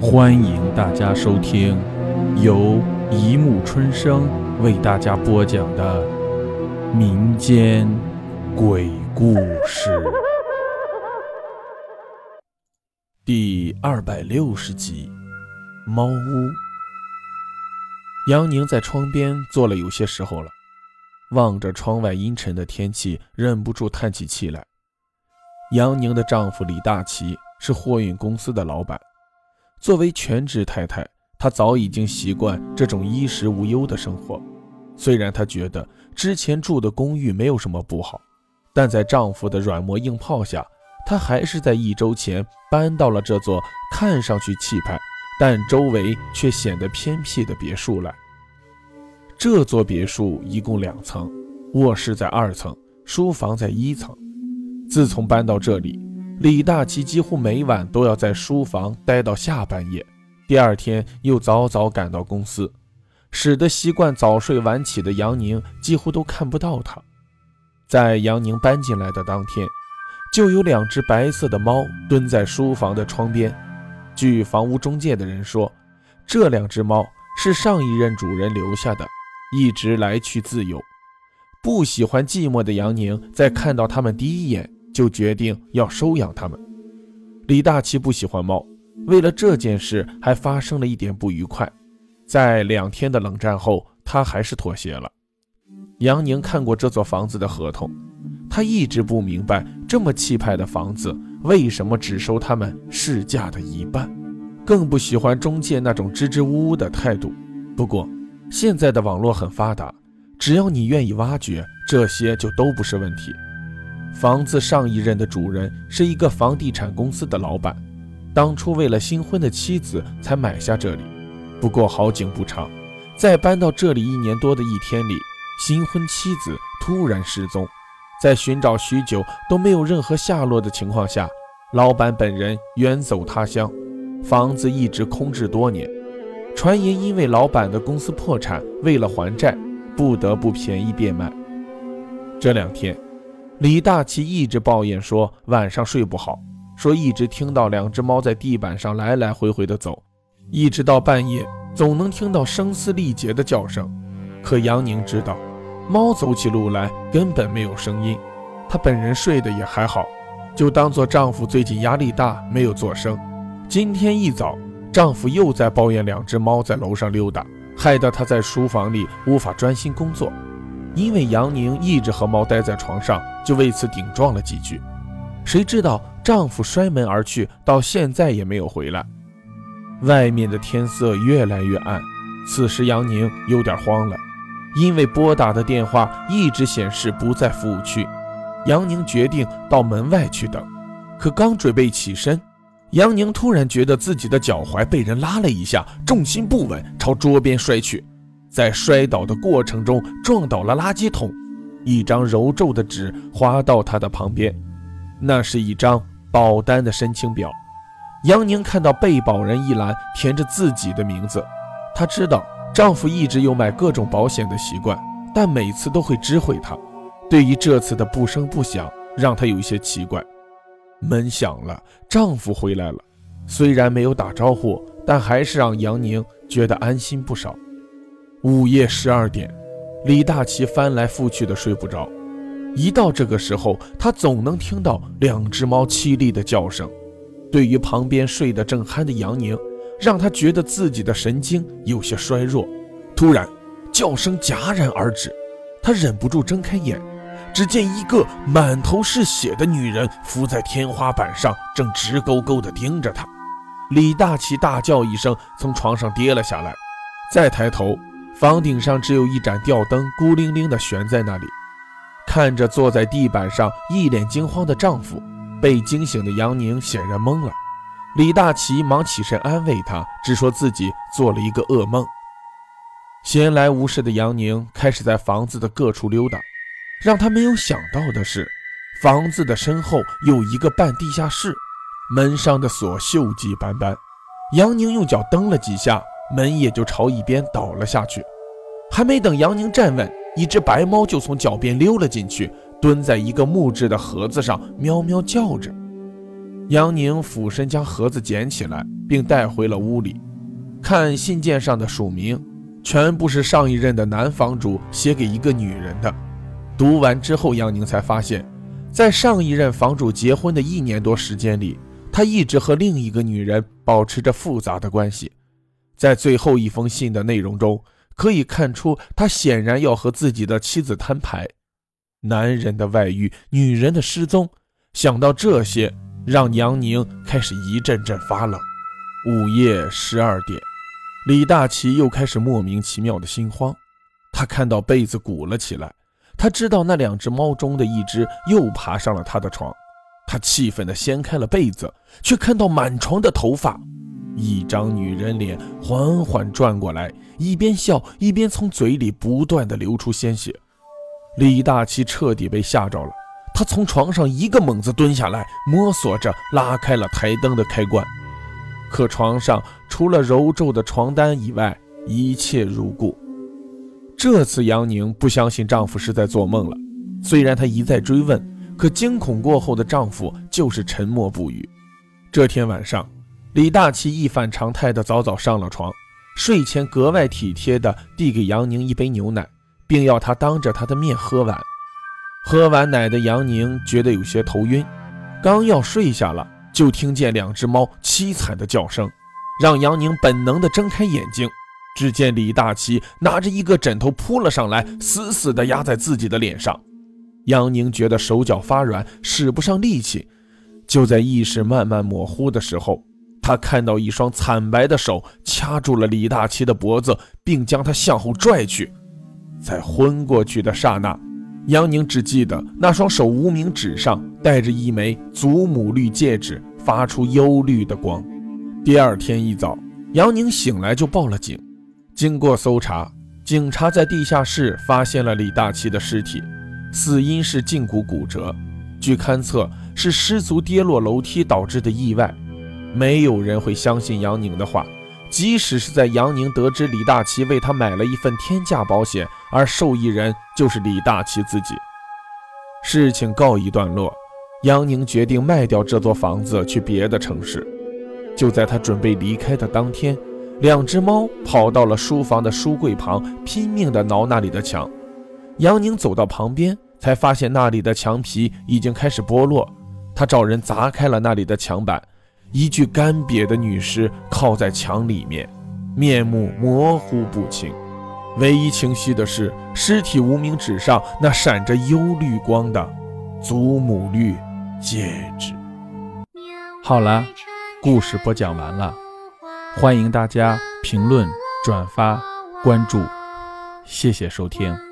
欢迎大家收听由一木春生为大家播讲的民间鬼故事第二百六十集《猫屋》。杨宁在窗边坐了有些时候了，望着窗外阴沉的天气，忍不住叹起气来。杨宁的丈夫李大奇是货运公司的老板。作为全职太太，她早已经习惯这种衣食无忧的生活。虽然她觉得之前住的公寓没有什么不好，但在丈夫的软磨硬泡下，她还是在一周前搬到了这座看上去气派，但周围却显得偏僻的别墅来。这座别墅一共两层，卧室在二层，书房在一层。自从搬到这里，李大奇几乎每晚都要在书房待到下半夜，第二天又早早赶到公司，使得习惯早睡晚起的杨宁几乎都看不到他。在杨宁搬进来的当天，就有两只白色的猫蹲在书房的窗边。据房屋中介的人说，这两只猫是上一任主人留下的，一直来去自由。不喜欢寂寞的杨宁在看到它们第一眼。就决定要收养他们。李大奇不喜欢猫，为了这件事还发生了一点不愉快。在两天的冷战后，他还是妥协了。杨宁看过这座房子的合同，他一直不明白这么气派的房子为什么只收他们市价的一半，更不喜欢中介那种支支吾吾的态度。不过现在的网络很发达，只要你愿意挖掘，这些就都不是问题。房子上一任的主人是一个房地产公司的老板，当初为了新婚的妻子才买下这里。不过好景不长，在搬到这里一年多的一天里，新婚妻子突然失踪，在寻找许久都没有任何下落的情况下，老板本人远走他乡，房子一直空置多年。传言因为老板的公司破产，为了还债，不得不便宜变卖。这两天。李大奇一直抱怨说晚上睡不好，说一直听到两只猫在地板上来来回回的走，一直到半夜总能听到声嘶力竭的叫声。可杨宁知道，猫走起路来根本没有声音，她本人睡得也还好，就当做丈夫最近压力大没有做声。今天一早，丈夫又在抱怨两只猫在楼上溜达，害得她在书房里无法专心工作。因为杨宁一直和猫待在床上，就为此顶撞了几句。谁知道丈夫摔门而去，到现在也没有回来。外面的天色越来越暗，此时杨宁有点慌了，因为拨打的电话一直显示不在服务区。杨宁决定到门外去等，可刚准备起身，杨宁突然觉得自己的脚踝被人拉了一下，重心不稳，朝桌边摔去。在摔倒的过程中撞倒了垃圾桶，一张揉皱的纸滑到他的旁边，那是一张保单的申请表。杨宁看到被保人一栏填着自己的名字，她知道丈夫一直有买各种保险的习惯，但每次都会知会她。对于这次的不声不响，让她有一些奇怪。门响了，丈夫回来了，虽然没有打招呼，但还是让杨宁觉得安心不少。午夜十二点，李大奇翻来覆去的睡不着。一到这个时候，他总能听到两只猫凄厉的叫声。对于旁边睡得正酣的杨宁，让他觉得自己的神经有些衰弱。突然，叫声戛然而止，他忍不住睁开眼，只见一个满头是血的女人伏在天花板上，正直勾勾地盯着他。李大奇大叫一声，从床上跌了下来，再抬头。房顶上只有一盏吊灯，孤零零地悬在那里，看着坐在地板上一脸惊慌的丈夫。被惊醒的杨宁显然懵了，李大奇忙起身安慰她，只说自己做了一个噩梦。闲来无事的杨宁开始在房子的各处溜达，让他没有想到的是，房子的身后有一个半地下室，门上的锁锈迹斑斑。杨宁用脚蹬了几下。门也就朝一边倒了下去，还没等杨宁站稳，一只白猫就从脚边溜了进去，蹲在一个木质的盒子上，喵喵叫着。杨宁俯身将盒子捡起来，并带回了屋里。看信件上的署名，全部是上一任的男房主写给一个女人的。读完之后，杨宁才发现，在上一任房主结婚的一年多时间里，他一直和另一个女人保持着复杂的关系。在最后一封信的内容中，可以看出他显然要和自己的妻子摊牌。男人的外遇，女人的失踪，想到这些。让杨宁开始一阵阵发冷。午夜十二点，李大奇又开始莫名其妙的心慌。他看到被子鼓了起来，他知道那两只猫中的一只又爬上了他的床。他气愤地掀开了被子，却看到满床的头发，一张女人脸缓缓转过来，一边笑一边从嘴里不断的流出鲜血。李大奇彻底被吓着了。他从床上一个猛子蹲下来，摸索着拉开了台灯的开关，可床上除了揉皱的床单以外，一切如故。这次杨宁不相信丈夫是在做梦了，虽然她一再追问，可惊恐过后的丈夫就是沉默不语。这天晚上，李大奇一反常态的早早上了床，睡前格外体贴的递给杨宁一杯牛奶，并要她当着他的面喝完。喝完奶的杨宁觉得有些头晕，刚要睡下了，就听见两只猫凄惨的叫声，让杨宁本能的睁开眼睛。只见李大奇拿着一个枕头扑了上来，死死的压在自己的脸上。杨宁觉得手脚发软，使不上力气。就在意识慢慢模糊的时候，他看到一双惨白的手掐住了李大奇的脖子，并将他向后拽去。在昏过去的刹那。杨宁只记得那双手无名指上戴着一枚祖母绿戒指，发出幽绿的光。第二天一早，杨宁醒来就报了警。经过搜查，警察在地下室发现了李大奇的尸体，死因是胫骨骨折，据勘测是失足跌落楼梯导致的意外。没有人会相信杨宁的话。即使是在杨宁得知李大奇为他买了一份天价保险，而受益人就是李大奇自己，事情告一段落，杨宁决定卖掉这座房子去别的城市。就在他准备离开的当天，两只猫跑到了书房的书柜旁，拼命地挠那里的墙。杨宁走到旁边，才发现那里的墙皮已经开始剥落，他找人砸开了那里的墙板。一具干瘪的女尸靠在墙里面，面目模糊不清。唯一清晰的是，尸体无名指上那闪着幽绿光的祖母绿戒指。好了，故事播讲完了，欢迎大家评论、转发、关注，谢谢收听。